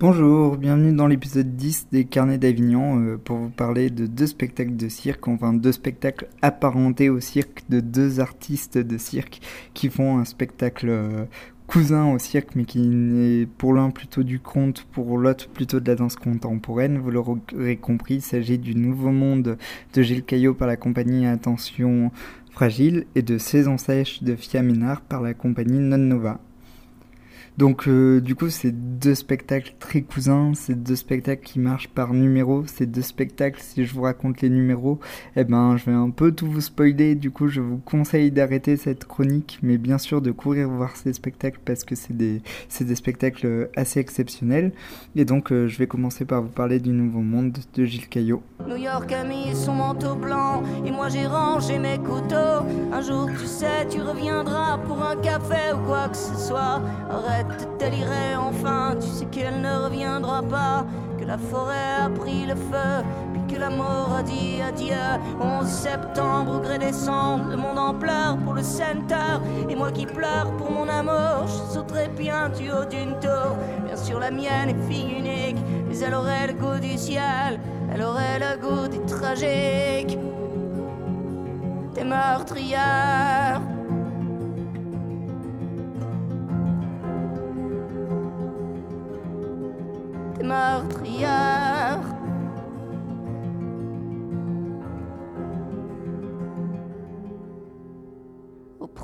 Bonjour, bienvenue dans l'épisode 10 des Carnets d'Avignon euh, pour vous parler de deux spectacles de cirque, enfin deux spectacles apparentés au cirque de deux artistes de cirque qui font un spectacle euh, cousin au cirque mais qui n'est pour l'un plutôt du conte, pour l'autre plutôt de la danse contemporaine. Vous l'aurez compris, il s'agit du Nouveau Monde de Gilles Caillot par la compagnie Attention Fragile et de Saison Sèche de Fia Ménard par la compagnie Non Nova. Donc euh, du coup, c'est deux spectacles très cousins, c'est deux spectacles qui marchent par numéro, c'est deux spectacles, si je vous raconte les numéros, eh ben je vais un peu tout vous spoiler, du coup je vous conseille d'arrêter cette chronique, mais bien sûr de courir voir ces spectacles parce que c'est des, des spectacles assez exceptionnels. Et donc euh, je vais commencer par vous parler du Nouveau Monde de Gilles Caillot. New York a mis son manteau blanc et moi j'ai rangé mes couteaux. Un jour tu sais tu reviendras pour un café ou quoi que ce soit. Arrête de délirer enfin, tu sais qu'elle ne reviendra pas. Que la forêt a pris le feu, puis que la mort a dit adieu. 11 septembre au gré décembre, le monde en pleure pour le center. Et moi qui pleure pour mon amour, je sauterai bien du haut d'une tour. Bien sûr la mienne est fille unique, mais elle aurait le goût du ciel. Elle aurait le goût du tragique, des meurtrières. Meurtrières.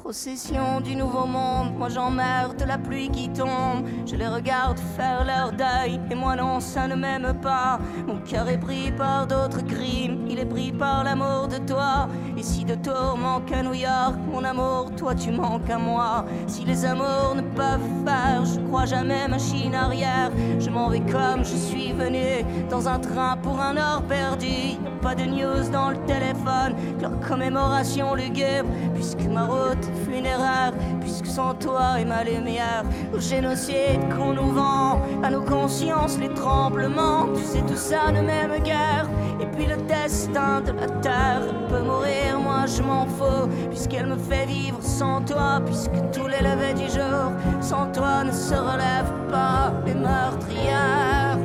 procession du nouveau monde. Moi j'emmerde la pluie qui tombe. Je les regarde faire leur deuil. Et moi non, ça ne m'aime pas. Mon cœur est pris par d'autres crimes. Il est pris par l'amour de toi. Et si de tours manque à New York, mon amour, toi tu manques à moi. Si les amours ne peuvent faire, je crois jamais machine arrière. Je m'en vais comme je suis venu. Dans un train pour un or perdu. Pas de news dans le téléphone. Leur commémoration lugubre. Puisque ma route funéraire, puisque sans toi et ma lumière, au génocide qu'on nous vend, à nos consciences les tremblements, tu sais tout ça ne même guerre, et puis le destin de la terre peut mourir, moi je m'en fous, puisqu'elle me fait vivre sans toi, puisque tous les levées du jour, sans toi ne se relèvent pas les meurtrières.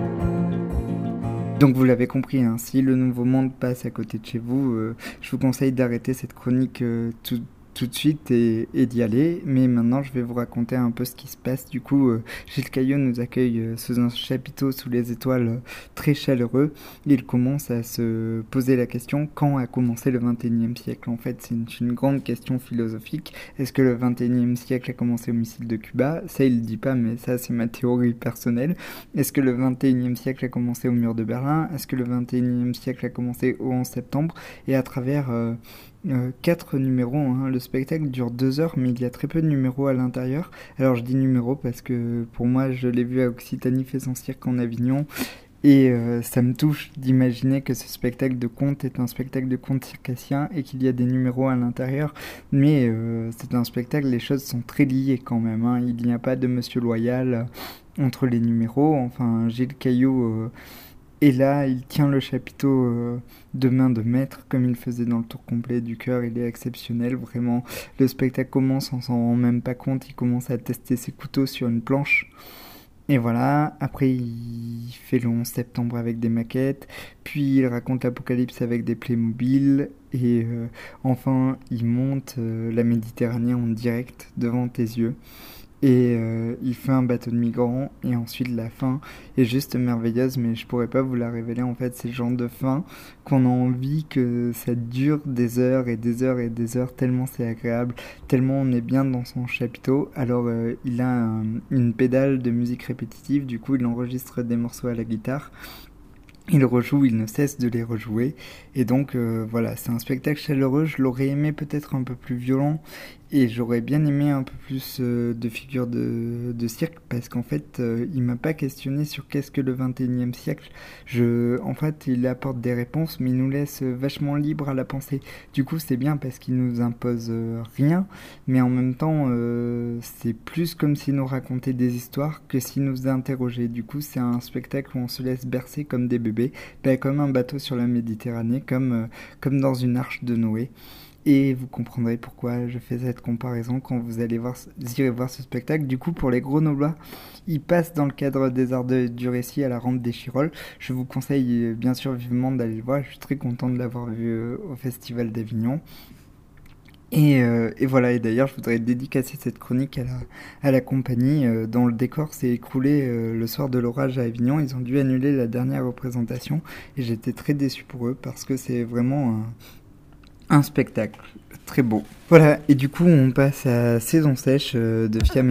Donc vous l'avez compris, hein, si le nouveau monde passe à côté de chez vous, euh, je vous conseille d'arrêter cette chronique euh, tout, tout de suite et, d'y aller. Mais maintenant, je vais vous raconter un peu ce qui se passe. Du coup, euh, Gilles Caillot nous accueille euh, sous un chapiteau sous les étoiles euh, très chaleureux. Il commence à se poser la question quand a commencé le 21e siècle? En fait, c'est une, grande question philosophique. Est-ce que le 21e siècle a commencé au missile de Cuba? Ça, il ne dit pas, mais ça, c'est ma théorie personnelle. Est-ce que le 21e siècle a commencé au mur de Berlin? Est-ce que le 21e siècle a commencé au 11 septembre? Et à travers quatre numéros. Hein. Le spectacle dure deux heures, mais il y a très peu de numéros à l'intérieur. Alors je dis numéros parce que pour moi, je l'ai vu à Occitanie fait son cirque en Avignon. Et euh, ça me touche d'imaginer que ce spectacle de conte est un spectacle de conte circassien et qu'il y a des numéros à l'intérieur. Mais euh, c'est un spectacle, les choses sont très liées quand même. Hein. Il n'y a pas de Monsieur Loyal entre les numéros. Enfin, Gilles Caillot et là, il tient le chapiteau euh, de main de maître, comme il faisait dans le tour complet du cœur. Il est exceptionnel, vraiment. Le spectacle commence, on s'en rend même pas compte. Il commence à tester ses couteaux sur une planche. Et voilà, après il fait le 11 septembre avec des maquettes, puis il raconte l'Apocalypse avec des Playmobil, et euh, enfin il monte euh, la Méditerranée en direct devant tes yeux et euh, il fait un bateau de migrants et ensuite la fin est juste merveilleuse mais je pourrais pas vous la révéler en fait c'est le genre de fin qu'on a envie que ça dure des heures et des heures et des heures tellement c'est agréable tellement on est bien dans son chapiteau alors euh, il a une pédale de musique répétitive du coup il enregistre des morceaux à la guitare il rejoue, il ne cesse de les rejouer. Et donc euh, voilà, c'est un spectacle chaleureux. Je l'aurais aimé peut-être un peu plus violent. Et j'aurais bien aimé un peu plus euh, de figures de, de, cirque parce qu'en fait, euh, il m'a pas questionné sur qu'est-ce que le 21e siècle. Je, en fait, il apporte des réponses, mais il nous laisse vachement libre à la pensée. Du coup, c'est bien parce qu'il nous impose euh, rien, mais en même temps, c'est plus comme s'il nous racontait des histoires que s'il nous interrogeait. Du coup, c'est un spectacle où on se laisse bercer comme des bébés, ben, comme un bateau sur la Méditerranée, comme, comme dans une arche de Noé. Et vous comprendrez pourquoi je fais cette comparaison quand vous allez voir, irez voir ce spectacle. Du coup, pour les Grenoblois, il passe dans le cadre des arts du récit à la rampe des Chirolles. Je vous conseille euh, bien sûr vivement d'aller le voir. Je suis très content de l'avoir vu euh, au Festival d'Avignon. Et, euh, et, voilà, et d'ailleurs, je voudrais dédicacer cette chronique à la, compagnie dont le décor s'est écroulé le soir de l'orage à Avignon. Ils ont dû annuler la dernière représentation et j'étais très déçu pour eux parce que c'est vraiment un, un, spectacle très beau. Voilà, et du coup, on passe à Saison sèche de Fia.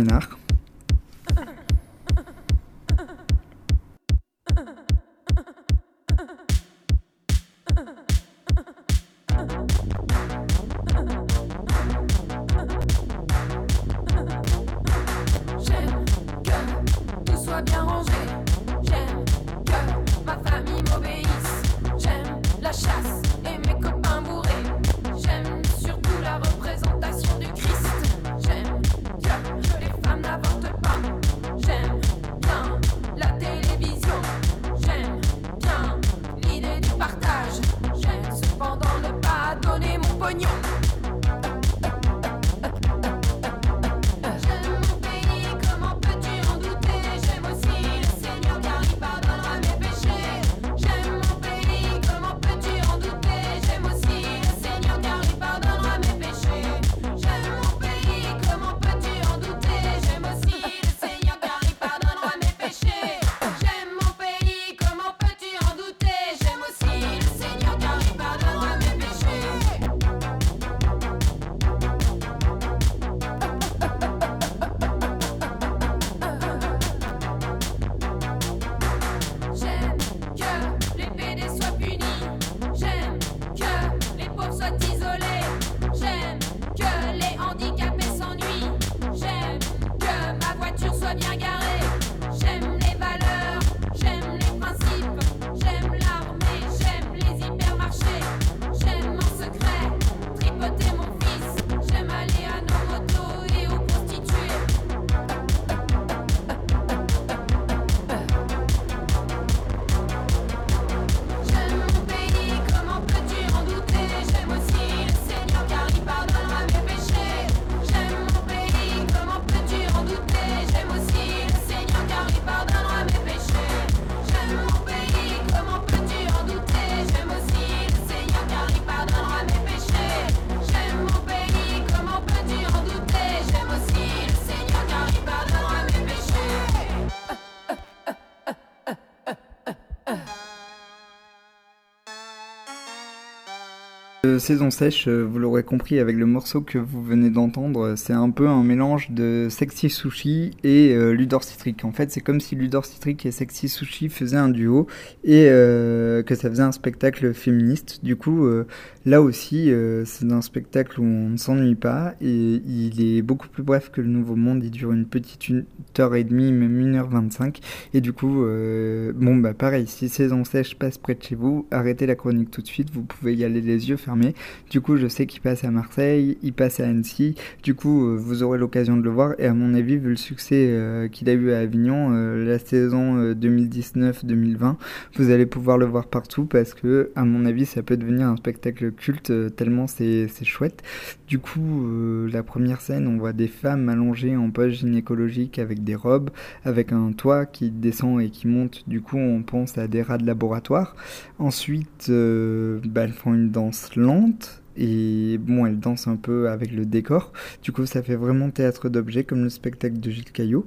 Saison sèche, euh, vous l'aurez compris avec le morceau que vous venez d'entendre, c'est un peu un mélange de Sexy Sushi et euh, Ludor Citric. En fait, c'est comme si Ludor Citric et Sexy Sushi faisaient un duo et euh, que ça faisait un spectacle féministe. Du coup, là aussi, c'est un spectacle où on ne s'ennuie pas et il est beaucoup plus bref que le Nouveau Monde. Il dure une petite une heure et demie, même une heure vingt-cinq. Et du coup, bon bah pareil, si saison sèche passe près de chez vous, arrêtez la chronique tout de suite. Vous pouvez y aller les yeux fermés du coup, je sais qu'il passe à Marseille, il passe à Annecy. Du coup, euh, vous aurez l'occasion de le voir. Et à mon avis, vu le succès euh, qu'il a eu à Avignon, euh, la saison 2019-2020, vous allez pouvoir le voir partout parce que, à mon avis, ça peut devenir un spectacle culte tellement c'est chouette. Du coup, la première scène, on voit des femmes allongées en poche gynécologique avec des robes, avec un toit qui descend et qui monte. Du coup, on pense à des rats de laboratoire. Ensuite, bah, elles font une danse lente et bon, elle danse un peu avec le décor. Du coup, ça fait vraiment théâtre d'objets comme le spectacle de Gilles Caillot.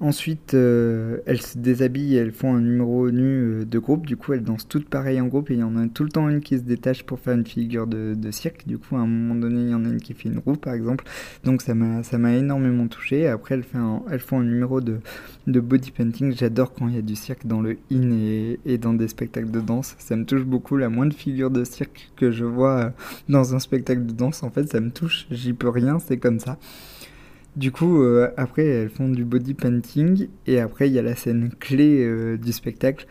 Ensuite, euh, elles se déshabillent, elles font un numéro nu euh, de groupe. Du coup, elles dansent toutes pareilles en groupe et il y en a tout le temps une qui se détache pour faire une figure de, cirque. Du coup, à un moment donné, il y en a une qui fait une roue, par exemple. Donc, ça m'a, énormément touché. Après, elles, fait elles font un numéro de, de body painting. J'adore quand il y a du cirque dans le in et, et, dans des spectacles de danse. Ça me touche beaucoup. La moindre figure de cirque que je vois euh, un spectacle de danse, en fait, ça me touche. J'y peux rien, c'est comme ça. Du coup, euh, après, elles font du body painting et après, il y a la scène clé euh, du spectacle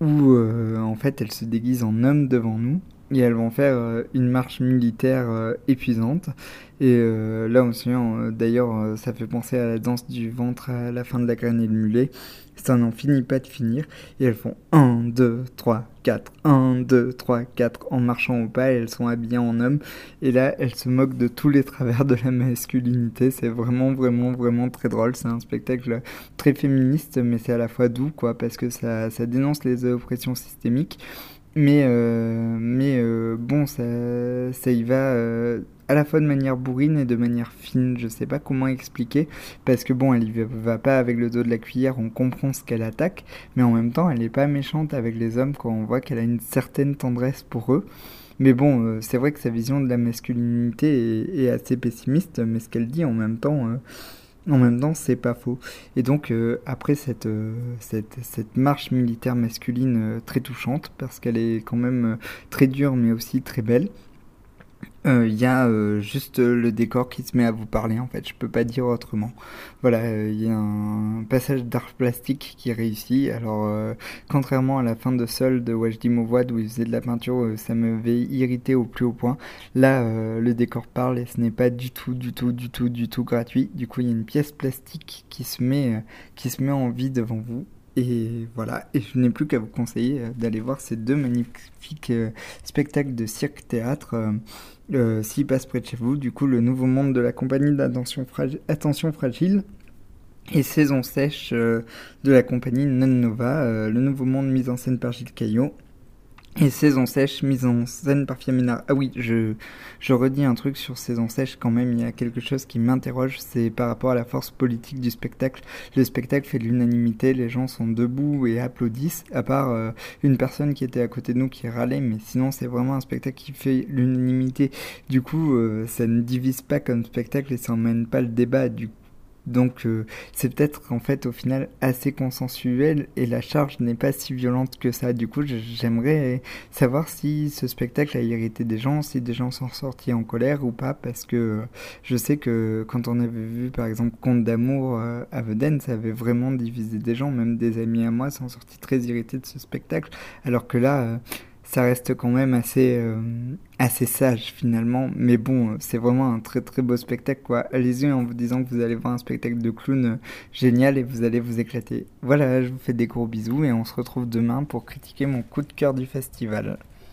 où, euh, en fait, elles se déguisent en hommes devant nous. Et elles vont faire euh, une marche militaire euh, épuisante. Et euh, là aussi, d'ailleurs, ça fait penser à la danse du ventre à la fin de la graine et le mulet. Ça n'en finit pas de finir. Et elles font 1, 2, 3, 4, 1, 2, 3, 4 en marchant au pas. Et elles sont habillées en homme. Et là, elles se moquent de tous les travers de la masculinité. C'est vraiment, vraiment, vraiment très drôle. C'est un spectacle très féministe, mais c'est à la fois doux, quoi, parce que ça, ça dénonce les oppressions systémiques. Mais, bon, ça, ça y va euh, à la fois de manière bourrine et de manière fine. Je sais pas comment expliquer. Parce que bon, elle y va pas avec le dos de la cuillère, on comprend ce qu'elle attaque. Mais en même temps, elle est pas méchante avec les hommes quand on voit qu'elle a une certaine tendresse pour eux. Mais bon, c'est vrai que sa vision de la masculinité est, est assez pessimiste. Mais ce qu'elle dit en même temps en même temps, c'est pas faux. Et donc, euh, après cette, euh, cette, cette, marche militaire masculine euh, très touchante, parce qu'elle est quand même très dure, mais aussi très belle, il euh, y a euh, juste le décor qui se met à vous parler en fait, je peux pas dire autrement. Voilà, il euh, y a un passage d'art plastique qui réussit. Alors, contrairement à la fin de Sol de Wajdi Mouwad où il faisait de la peinture, ça m'avait irrité au plus haut point. Là, le décor parle et ce n'est pas du tout, du tout, du tout, du tout gratuit. Du coup, il y a une pièce plastique qui se met, qui se met en vie devant vous et voilà, et je n'ai plus qu'à vous conseiller d'aller voir ces deux magnifiques spectacles de cirque-théâtre euh, s'il passe près de chez vous. Du coup, le nouveau monde de la compagnie d'attention fragile, Attention Fragile et Saison Sèche euh, de la compagnie Non Nova, euh, le nouveau monde mis en scène par Gilles Caillot. Et Saison sèche, mise en scène par Fiamina. Ah oui, je, je redis un truc sur Saison sèche quand même, il y a quelque chose qui m'interroge, c'est par rapport à la force politique du spectacle. Le spectacle fait l'unanimité, les gens sont debout et applaudissent, à part euh, une personne qui était à côté de nous qui râlait, mais sinon c'est vraiment un spectacle qui fait l'unanimité. Du coup, euh, ça ne divise pas comme spectacle et ça n'emmène pas le débat. Du donc euh, c'est peut-être en fait au final assez consensuel et la charge n'est pas si violente que ça. Du coup j'aimerais savoir si ce spectacle a irrité des gens, si des gens sont sortis en colère ou pas, parce que je sais que quand on avait vu par exemple Conte d'amour euh, à Veden, ça avait vraiment divisé des gens, même des amis à moi sont sortis très irrités de ce spectacle, alors que là... Euh, ça reste quand même assez, euh, assez sage finalement. Mais bon, c'est vraiment un très très beau spectacle quoi. Allez-y en vous disant que vous allez voir un spectacle de clown euh, génial et vous allez vous éclater. Voilà, je vous fais des gros bisous et on se retrouve demain pour critiquer mon coup de cœur du festival.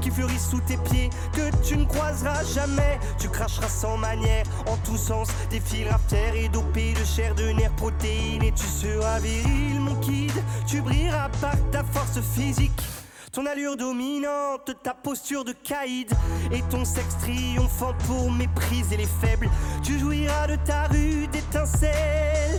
qui fleurissent sous tes pieds, que tu ne croiseras jamais. Tu cracheras sans manière, en tous sens, des fils terre et dopés de chair, de nerfs, protéines. Et tu seras viril, mon kid. Tu brilleras par ta force physique. Ton allure dominante, ta posture de caïd et ton sexe triomphant pour mépriser les faibles. Tu jouiras de ta rue d'étincelles.